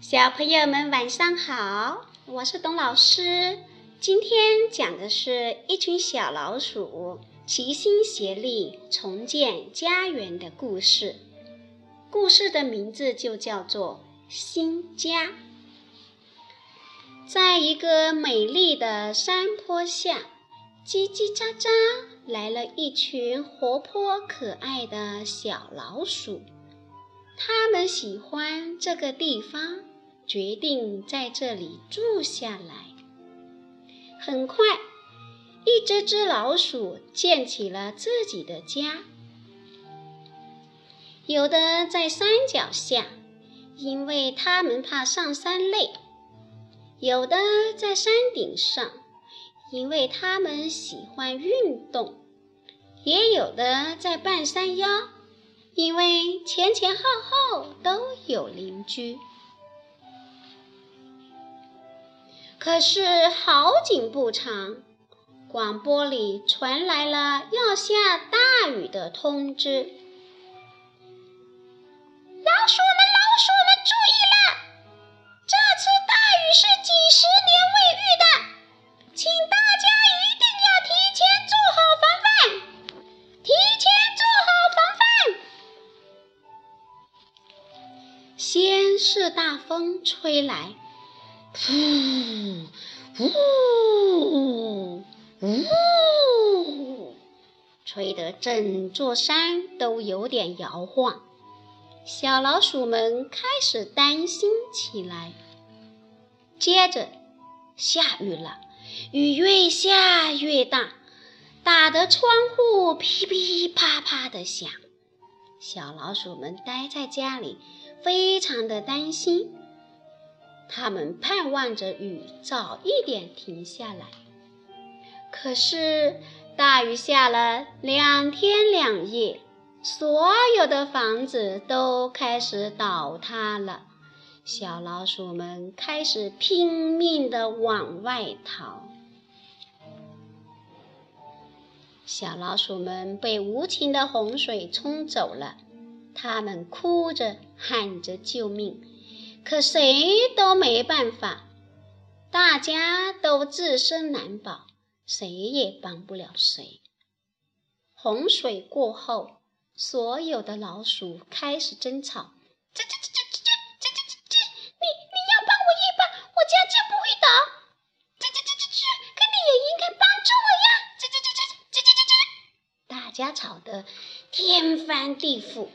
小朋友们晚上好，我是董老师。今天讲的是一群小老鼠齐心协力重建家园的故事。故事的名字就叫做《新家》。在一个美丽的山坡下，叽叽喳喳来了一群活泼可爱的小老鼠。他们喜欢这个地方。决定在这里住下来。很快，一只只老鼠建起了自己的家。有的在山脚下，因为它们怕上山累；有的在山顶上，因为它们喜欢运动；也有的在半山腰，因为前前后后都有邻居。可是好景不长，广播里传来了要下大雨的通知。老鼠们，老鼠们注意了，这次大雨是几十年未遇的，请大家一定要提前做好防范，提前做好防范。先是大风吹来。呼，呜，呜，吹得整座山都有点摇晃。小老鼠们开始担心起来。接着，下雨了，雨越下越大，打得窗户噼噼啪啪的响。小老鼠们待在家里，非常的担心。他们盼望着雨早一点停下来，可是大雨下了两天两夜，所有的房子都开始倒塌了。小老鼠们开始拼命地往外逃。小老鼠们被无情的洪水冲走了，它们哭着喊着救命。可谁都没办法，大家都自身难保，谁也帮不了谁。洪水过后，所有的老鼠开始争吵：“这、这、这、这、这、这、这、这、这，你、你要帮我一把，我家就不会倒。这、这、这、这、这，可你也应该帮助我呀！这、这、这、这、这、这、这、这，大家吵得天翻地覆。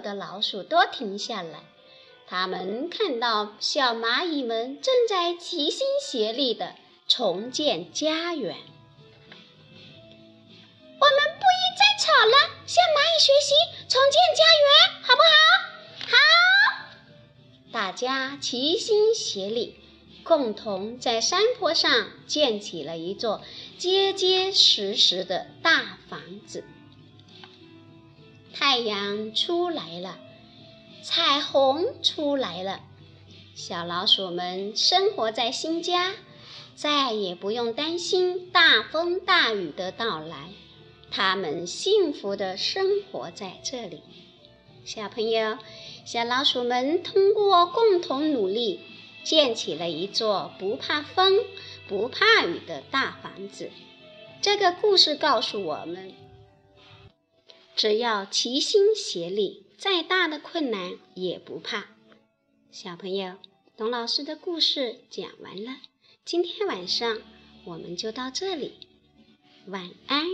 的老鼠都停下来，他们看到小蚂蚁们正在齐心协力地重建家园。我们不宜再吵了，向蚂蚁学习，重建家园，好不好？好！大家齐心协力。共同在山坡上建起了一座结结实实的大房子。太阳出来了，彩虹出来了，小老鼠们生活在新家，再也不用担心大风大雨的到来。它们幸福的生活在这里。小朋友，小老鼠们通过共同努力。建起了一座不怕风、不怕雨的大房子。这个故事告诉我们，只要齐心协力，再大的困难也不怕。小朋友，董老师的故事讲完了，今天晚上我们就到这里，晚安。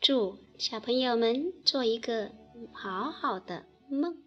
祝小朋友们做一个好好的梦。